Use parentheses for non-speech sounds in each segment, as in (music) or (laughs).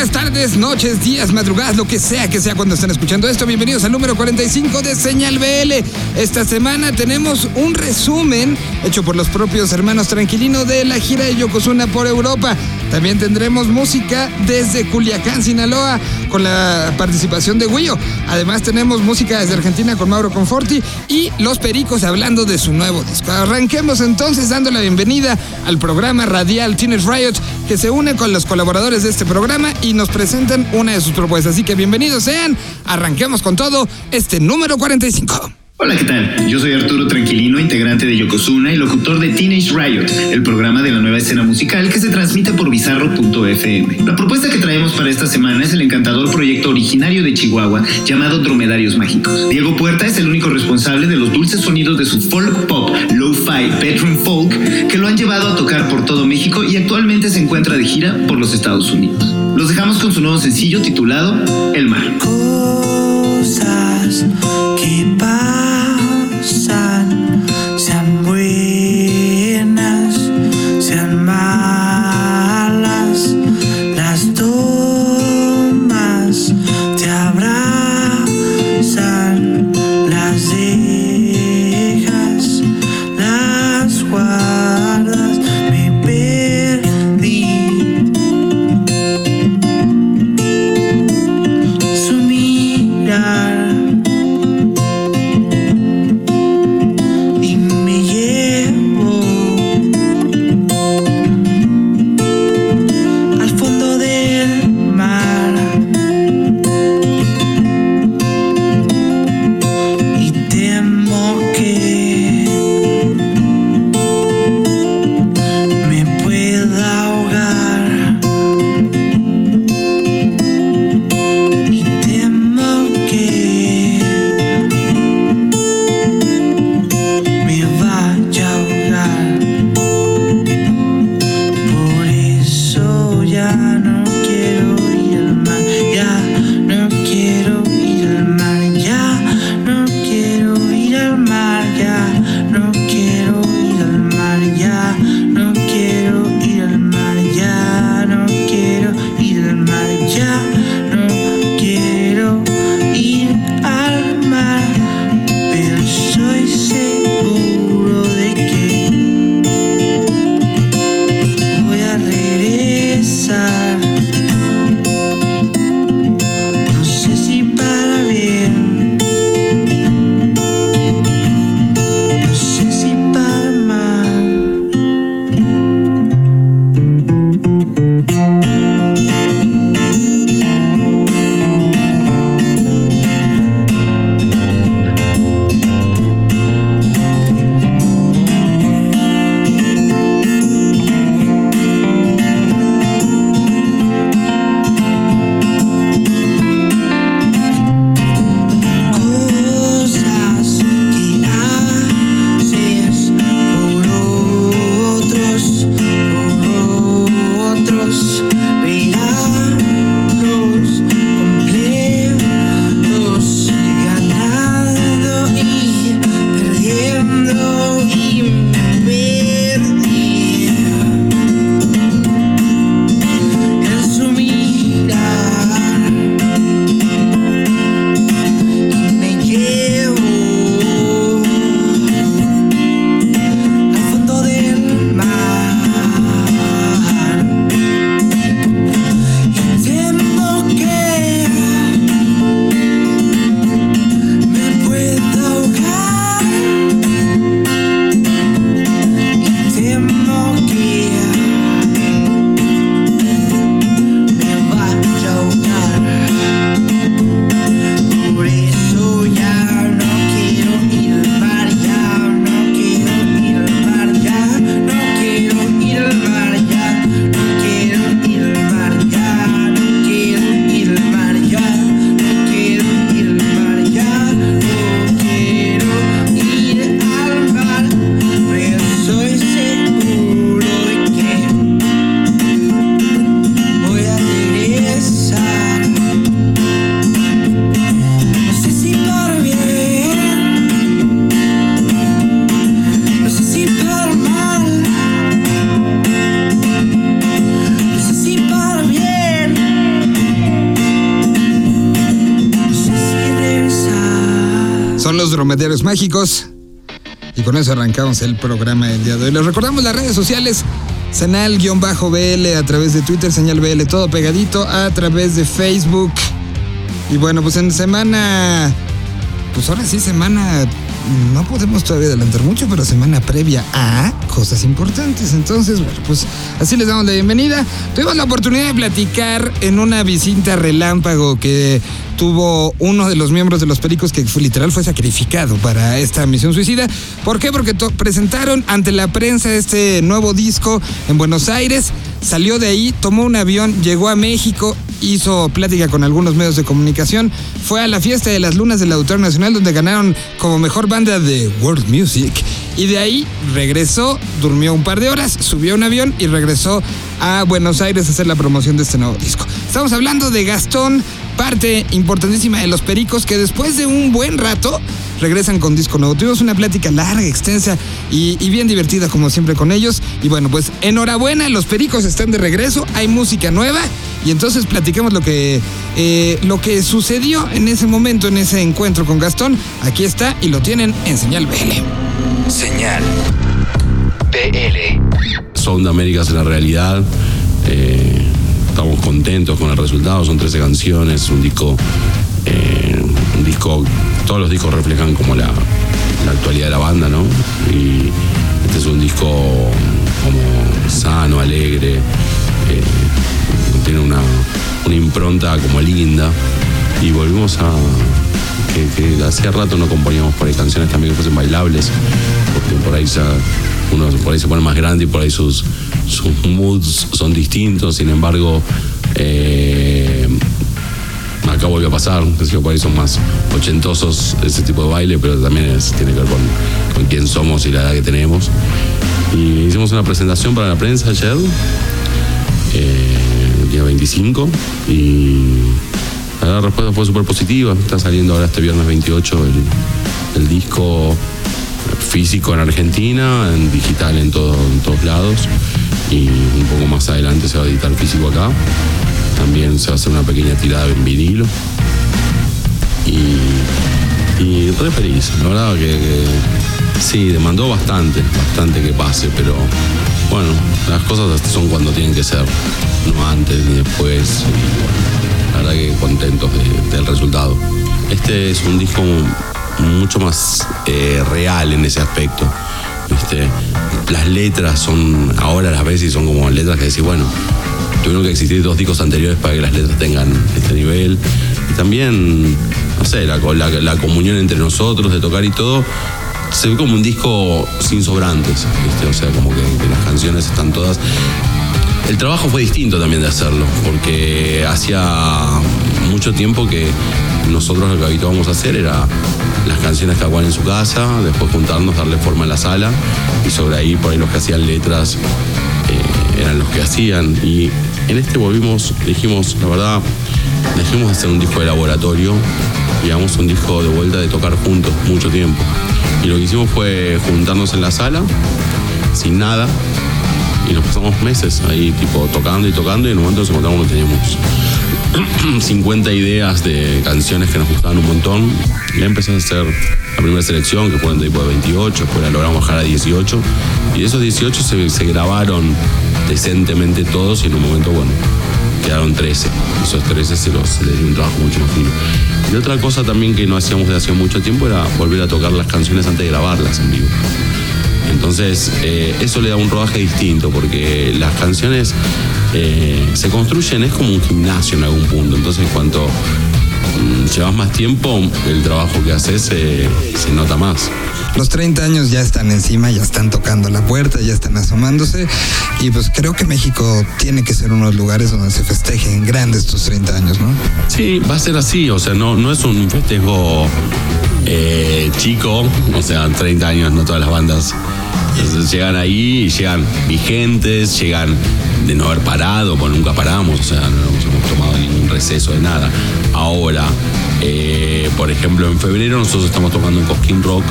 buenas tardes, noches, días, madrugadas, lo que sea que sea cuando estén escuchando esto. Bienvenidos al número 45 de Señal BL. Esta semana tenemos un resumen hecho por los propios hermanos Tranquilino de la gira de Yokozuna por Europa. También tendremos música desde Culiacán, Sinaloa, con la participación de Guillo. Además tenemos música desde Argentina con Mauro Conforti y Los Pericos hablando de su nuevo disco. Arranquemos entonces dando la bienvenida al programa radial Teenage Riot que se une con los colaboradores de este programa y nos presentan una de sus propuestas. Así que bienvenidos sean. Arranquemos con todo este número 45. Hola, ¿qué tal? Yo soy Arturo Tranquilino, integrante de Yokozuna y locutor de Teenage Riot, el programa de la nueva escena musical que se transmite por bizarro.fm. La propuesta que traemos para esta semana es el encantador proyecto originario de Chihuahua llamado Dromedarios Mágicos. Diego Puerta es el único responsable de los dulces sonidos de su folk pop, lo-fi, bedroom folk, que lo han llevado a tocar por todo México y actualmente se encuentra de gira por los Estados Unidos. Los dejamos con su nuevo sencillo titulado El Mar. Dromedarios Mágicos. Y con eso arrancamos el programa del día de hoy. Les recordamos las redes sociales. Senal-BL a través de Twitter, Señal BL, todo pegadito a través de Facebook. Y bueno, pues en semana. Pues ahora sí, semana. No podemos todavía adelantar mucho, pero semana previa a cosas importantes. Entonces, bueno, pues así les damos la bienvenida. Tuvimos la oportunidad de platicar en una visita relámpago que tuvo uno de los miembros de los Pericos que literal fue sacrificado para esta misión suicida. ¿Por qué? Porque presentaron ante la prensa este nuevo disco en Buenos Aires. Salió de ahí, tomó un avión, llegó a México, hizo plática con algunos medios de comunicación, fue a la fiesta de las lunas del Autor Nacional donde ganaron como mejor banda de World Music y de ahí regresó, durmió un par de horas, subió a un avión y regresó a Buenos Aires a hacer la promoción de este nuevo disco. Estamos hablando de Gastón, parte importantísima de los Pericos que después de un buen rato regresan con disco nuevo. Tuvimos una plática larga, extensa y, y, bien divertida como siempre con ellos. Y bueno, pues enhorabuena, los Pericos están de regreso, hay música nueva y entonces platicamos lo que, eh, lo que sucedió en ese momento, en ese encuentro con Gastón. Aquí está y lo tienen en Señal BL. Señal BL. Son de Américas en la realidad. Eh, estamos contentos con el resultado. Son 13 canciones, un disco, eh, un disco. Todos los discos reflejan como la, la actualidad de la banda, ¿no? Y este es un disco como sano, alegre. Eh, una, una, impronta como linda. Y volvimos a. Que, hacía rato no componíamos por canciones también que fuesen bailables, porque por ahí ya uno por ahí se pone más grande y por ahí sus, sus moods son distintos, sin embargo, eh, acá volvió a pasar, que por ahí son más ochentosos ese tipo de baile, pero también es, tiene que ver con, con, quién somos y la edad que tenemos. Y hicimos una presentación para la prensa ayer, 25, y la respuesta fue súper positiva. Está saliendo ahora este viernes 28 el, el disco físico en Argentina, en digital en, todo, en todos lados y un poco más adelante se va a editar físico acá. También se va a hacer una pequeña tirada en vinilo. Y, y re feliz, la verdad que, sí, demandó bastante, bastante que pase, pero bueno, las cosas son cuando tienen que ser, no antes ni después. Y bueno, la verdad que contentos de, del resultado. Este es un disco mucho más eh, real en ese aspecto. Este, las letras son, ahora las y son como letras que decís, bueno, tuvieron que existir dos discos anteriores para que las letras tengan este nivel. Y también, no sé, la comunión entre nosotros, de tocar y todo, se ve como un disco sin sobrantes, o sea, como que, que las canciones están todas. El trabajo fue distinto también de hacerlo, porque hacía mucho tiempo que nosotros lo que habituábamos a hacer era las canciones cada cual en su casa, después juntarnos, darle forma a la sala y sobre ahí por ahí los que hacían letras eh, eran los que hacían. Y en este volvimos, dijimos, la verdad, dejemos de hacer un disco de laboratorio y un disco de vuelta de tocar juntos mucho tiempo. Y lo que hicimos fue juntarnos en la sala, sin nada, y nos pasamos meses ahí tipo tocando y tocando y en un momento nos encontramos que teníamos (clears throat) 50 ideas de canciones que nos gustaban un montón y empezamos a hacer la primera selección que fue en tipo de 28 después la logramos bajar a 18 y de esos 18 se, se grabaron decentemente todos y en un momento bueno quedaron 13 esos 13 se, los, les dio un trabajo mucho más fino y otra cosa también que no hacíamos de hace mucho tiempo era volver a tocar las canciones antes de grabarlas en vivo entonces, eh, eso le da un rodaje distinto, porque las canciones eh, se construyen, es como un gimnasio en algún punto. Entonces, cuanto mm, llevas más tiempo, el trabajo que haces se nota más. Los 30 años ya están encima, ya están tocando la puerta, ya están asomándose. Y pues creo que México tiene que ser uno de los lugares donde se festejen grandes estos 30 años, ¿no? Sí, va a ser así. O sea, no, no es un festejo eh, chico, o sea, 30 años, no todas las bandas llegan ahí llegan vigentes, llegan de no haber parado, pues nunca paramos, o sea, no hemos tomado ningún receso de nada. Ahora, eh, por ejemplo, en febrero nosotros estamos tocando en Cosquín Rock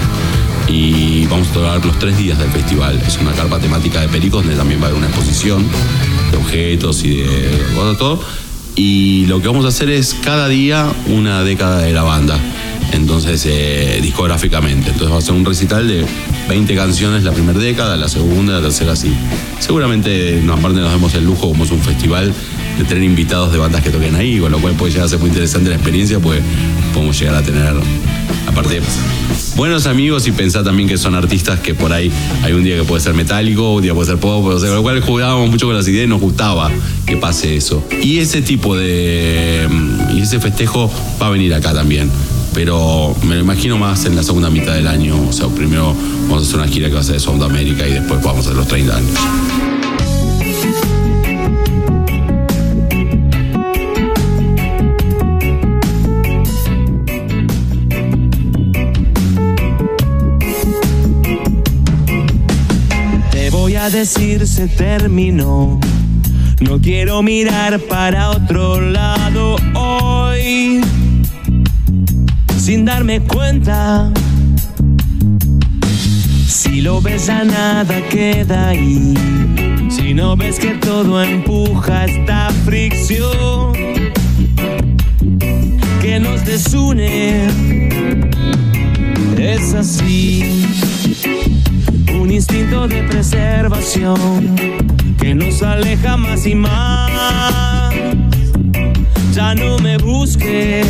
y vamos a tocar los tres días del festival. Es una carpa temática de Pericos donde también va a haber una exposición de objetos y de todo. Y lo que vamos a hacer es cada día una década de la banda. entonces eh, discográficamente. Entonces va a ser un recital de 20 canciones la primera década, la segunda, la tercera así. Seguramente no, aparte nos demos el lujo, como es un festival, de tener invitados de bandas que toquen ahí, con lo cual puede llegar a ser muy interesante la experiencia, pues podemos llegar a tener, aparte, buenos amigos y pensar también que son artistas que por ahí hay un día que puede ser metálico, un día puede ser pop, o con lo cual jugábamos mucho con las ideas y nos gustaba que pase eso. Y ese tipo de. y ese festejo va a venir acá también. Pero me lo imagino más en la segunda mitad del año. O sea, primero vamos a hacer una gira que va a ser de Sudamérica y después vamos a hacer los 30 años. A decir se terminó. No quiero mirar para otro lado hoy. Sin darme cuenta. Si lo ves ya nada queda ahí. Si no ves que todo empuja esta fricción que nos desune. Es así de preservación que nos aleja más y más. Ya no me busques.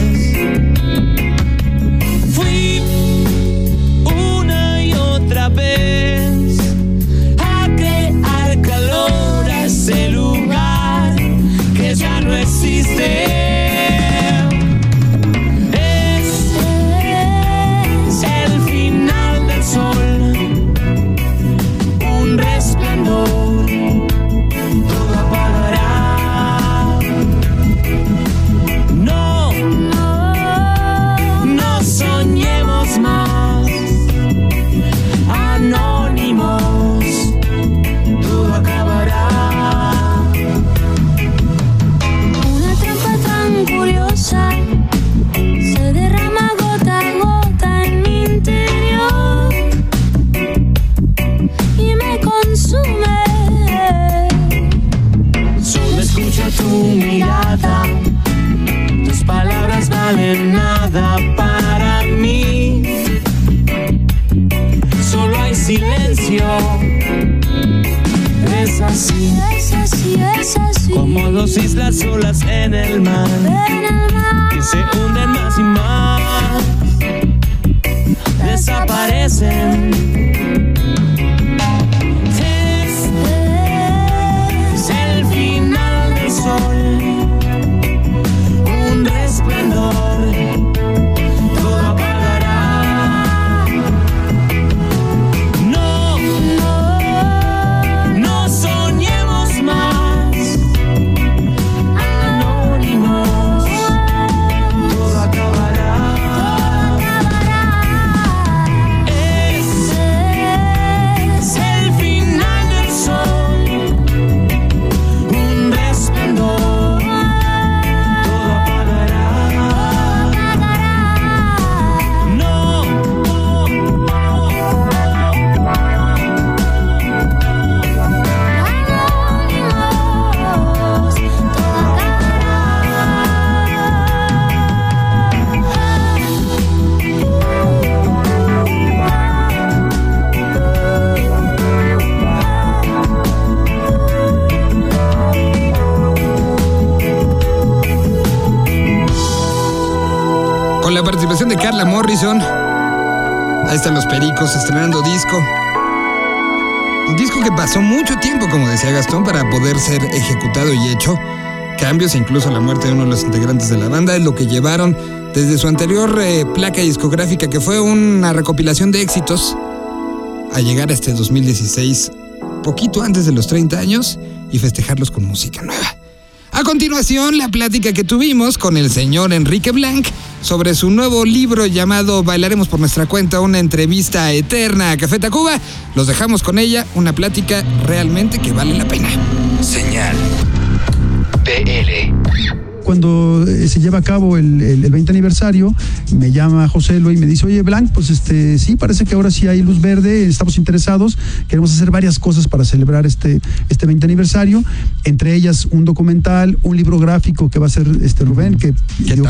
Morrison. Ahí están los pericos estrenando disco. Un disco que pasó mucho tiempo, como decía Gastón, para poder ser ejecutado y hecho. Cambios incluso la muerte de uno de los integrantes de la banda es lo que llevaron desde su anterior eh, placa discográfica, que fue una recopilación de éxitos, a llegar a este 2016, poquito antes de los 30 años, y festejarlos con música nueva. A continuación, la plática que tuvimos con el señor Enrique Blanc sobre su nuevo libro llamado Bailaremos por nuestra cuenta, una entrevista eterna a Café Tacuba. Los dejamos con ella, una plática realmente que vale la pena. Señal. BL. Cuando eh, se lleva a cabo el, el- el 20 aniversario, me llama José Lo y me dice, oye, Blanc, pues este, sí, parece que ahora sí hay luz verde, estamos interesados, queremos hacer varias cosas para celebrar este, este 20 aniversario, entre ellas un documental, un libro gráfico que va a ser este Rubén, que,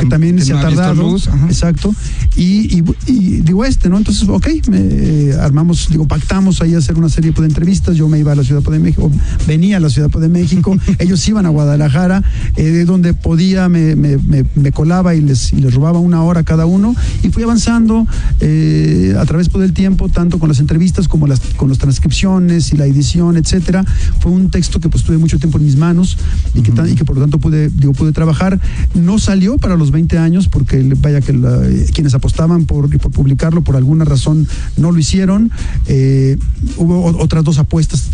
también que se no ha tardado. luz. Exacto. Y, y- y digo este, ¿no? Entonces, ok, me, eh, armamos, digo, pactamos ahí a hacer una serie pues, de entrevistas. Yo me iba a la Ciudad de México, venía a la Ciudad de México, (laughs) ellos iban a Guadalajara, eh, de donde podía me, me- colaba y les, y les robaba una hora cada uno. Y fui avanzando eh, a través pues, del tiempo, tanto con las entrevistas como las, con las transcripciones y la edición, etcétera. Fue un texto que pues tuve mucho tiempo en mis manos y que, tan- y que por lo tanto pude, digo, pude trabajar. No salió para los 20 años porque vaya que la- eh, quienes apostaban por, por publicarlo por alguna razón no lo hicieron. Eh, hubo otras dos apuestas,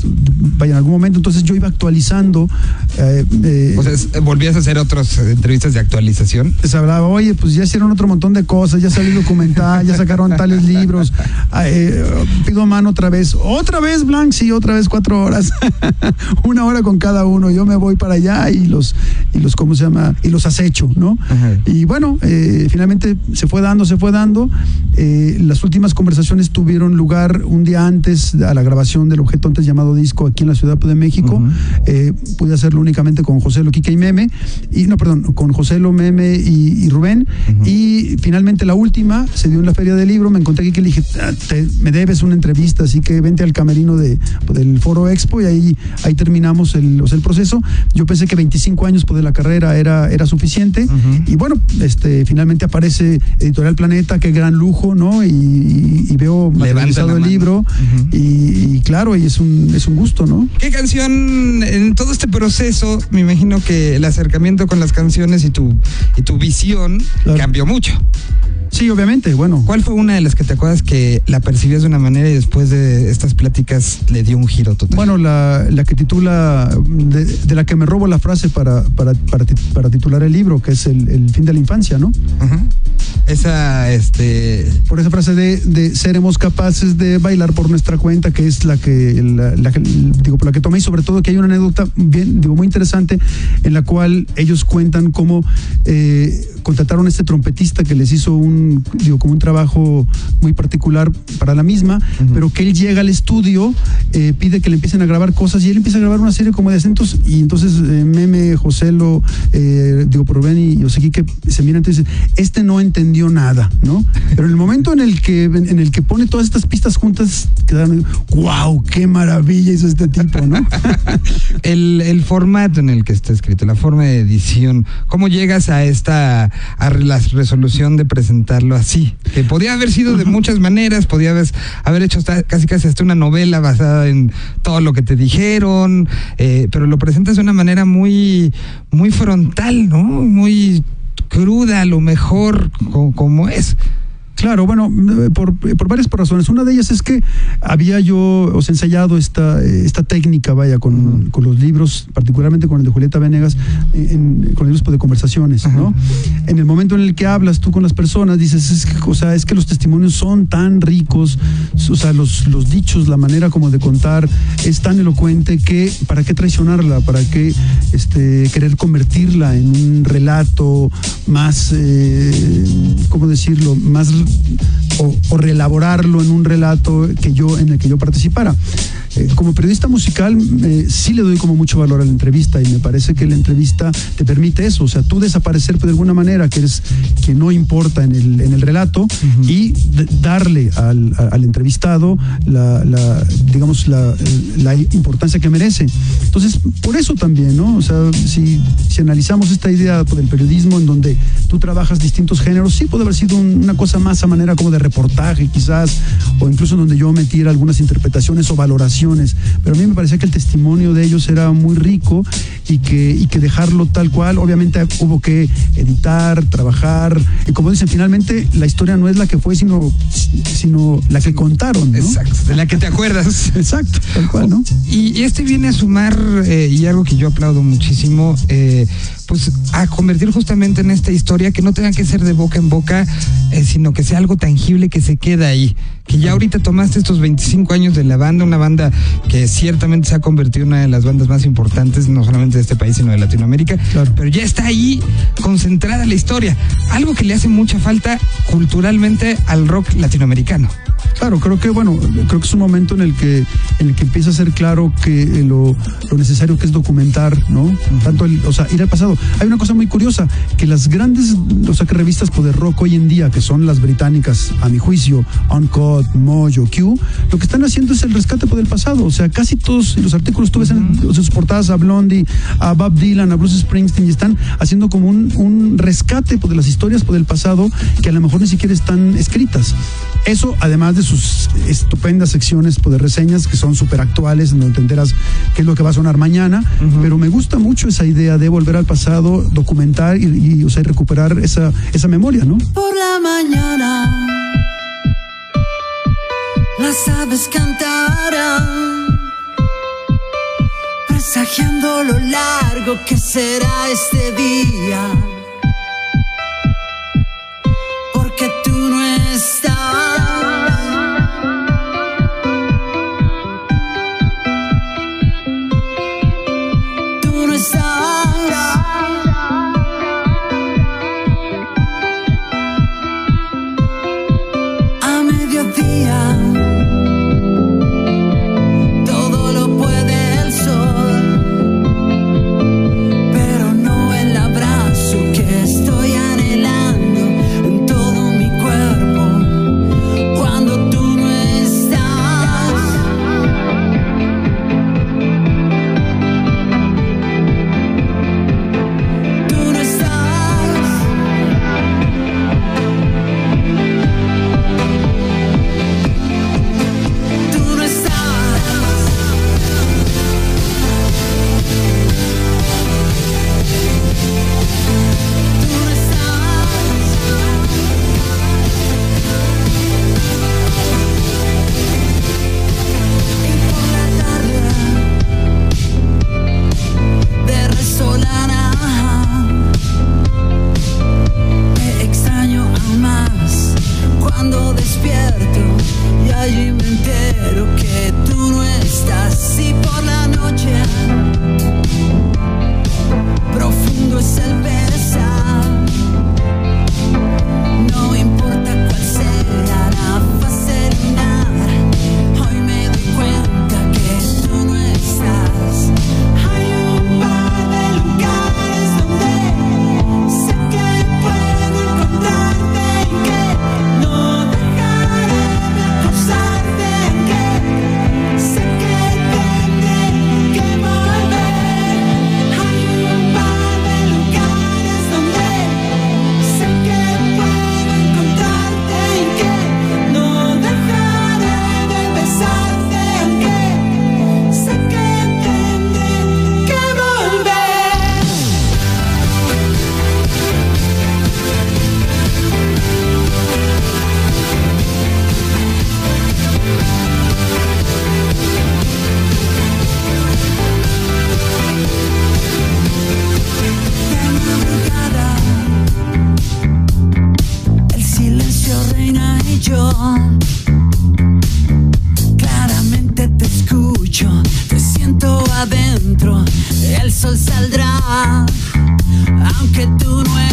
vaya en algún momento, entonces yo iba actualizando. eh, eh, volvías a hacer otras entrevistas de actualización. se hablaba, oye, pues ya hicieron otro montón de cosas, ya salió documental, ya sacaron tales libros, ah, eh, pido a mano otra vez, otra vez Blanc, sí, otra vez cuatro horas, (laughs) una hora con cada uno, yo me voy para allá y los, y los, ¿cómo se llama? Y los acecho, ¿no? Ajá. Y bueno, eh, finalmente se fue dando, se fue dando, Eh, las últimas conversaciones tuvieron lugar un día antes a la grabación del objeto antes llamado disco aquí en la Ciudad de México, Eh, pude hacerlo únicamente con José Lo, Quique y Meme, y no, perdón, con José Lo, Meme y, y Rubén. Y finalmente la última se dio en la Feria del Libro. Me encontré aquí que le dije, "Ah, te- me debes una entrevista, así que vente al camerino de, del Foro Expo y ahí, ahí terminamos el, o sea, el proceso. Yo pensé que 25 años pues, de la carrera era, era suficiente. Y bueno, este, finalmente aparece Editorial Planeta, qué gran lujo, ¿no? Y, y- y veo materializado el libro. Ujú. y, y claro, y es un, es un gusto, ¿no? ¿Qué canción en todo este proceso? Me imagino que el acercamiento con las canciones y tu, y tu visión Claro. cambió mucho. Sí, obviamente, bueno. ¿Cuál fue una de las que te acuerdas que la percibías de una manera y después de estas pláticas le dio un giro total? Bueno, la, la que titula, de, de la que me robo la frase para, para, para, para titular el libro, que es el, el fin de la infancia, ¿no? Ajá. Esa, este. Por esa frase de, de seremos capaces de bailar por nuestra cuenta, que es la que, la, la que- digo, por la que tomé, y sobre todo que hay una anécdota bien, digo, muy interesante, en la cual ellos cuentan cómo eh, contrataron a este trompetista que les hizo un, digo, como un trabajo muy particular para la misma, pero que él llega al estudio, eh, pide que le empiecen a grabar cosas y él empieza a grabar una serie como de acentos y entonces eh, Meme, Joselo, eh, digo, por Ben y José que se miran y dicen, este no entendió nada, ¿no? Pero en el momento en el que en el que pone todas estas pistas juntas, quedaron, wow, qué maravilla hizo este tipo, ¿no? (laughs) El, el formato en el que está escrito, la forma de edición, ¿cómo llegas a esta a la resolución de presentarlo así? Que podía haber sido de muchas maneras, podía haber, haber hecho casi casi hasta una novela basada en todo lo que te dijeron, eh, pero lo presentas de una manera muy, muy frontal, ¿no? Muy cruda, lo mejor, co- como es. Claro, bueno, eh, por, por varias razones. Una de ellas es que había yo os ensayado esta, eh, esta técnica, vaya, con, con los libros, particularmente con el de Julieta Venegas, en, con libros de conversaciones, ¿no? En el momento en el que hablas tú con las personas, dices, es que, o sea, es que los testimonios son tan ricos, o sea, los, los dichos, la manera como de contar es tan elocuente que para qué traicionarla, para qué este, querer convertirla en un relato más, eh, ¿cómo decirlo?, más o, o reelaborarlo en un relato que yo, en el que yo participara. Eh, como periodista musical, eh, sí le doy como mucho valor a la entrevista y me parece que la entrevista te permite eso, o sea, tú desaparecer de alguna manera, que eres que no importa en el, en el relato, y d- darle al, entrevistado la, la, digamos, la, la importancia que merece. Entonces, por eso también, ¿no? O sea, si, si analizamos esta idea del periodismo en donde tú trabajas distintos géneros, sí puede haber sido un- una cosa más a manera como de reportaje quizás, o incluso en donde yo metiera algunas interpretaciones o valoraciones, pero a mí me parecía que el testimonio de ellos era muy rico y que, y que dejarlo tal cual, obviamente hubo que editar, trabajar, y como dicen, finalmente la historia no es la que fue, sino, sino la que contaron, ¿no? Exacto, de la que te acuerdas. (laughs) Exacto, tal cual, ¿no? Y, y este viene a sumar, eh, y algo que yo aplaudo muchísimo, eh, pues a convertir justamente en esta historia que no tenga que ser de boca en boca, eh, sino que sea algo tangible que se queda ahí, que ya ahorita tomaste estos 25 años de la banda, una banda que ciertamente se ha convertido en una de las bandas más importantes, no solamente de este país, sino de Latinoamérica, Claro. pero ya está ahí concentrada la historia, algo que le hace mucha falta culturalmente al rock latinoamericano. Claro, creo que bueno, creo que es un momento en el que en el que empieza a ser claro que eh, lo, lo necesario que es documentar, ¿no? Tanto el, o sea, ir al pasado. Hay una cosa muy curiosa que las grandes, o sea, que revistas de rock hoy en día, que son las británicas, a mi juicio, Uncut, Mojo, Q, lo que están haciendo es el rescate por del pasado. O sea, casi todos los artículos tú ves en sus portadas a Blondie, a Bob Dylan, a Bruce Springsteen y están haciendo como un, un rescate pues, de las historias por del pasado que a lo mejor ni siquiera están escritas. Eso, además de sus estupendas secciones pues, de reseñas que son súper actuales, en donde te enteras qué es lo que va a sonar mañana, pero me gusta mucho esa idea de volver al pasado, documentar y, y, o sea, recuperar esa, esa memoria, ¿no? Por la mañana las aves cantarán, presagiando lo largo que será este día. Porque tú no estás. Tú no estás. a mediodía. Aunque tú no estás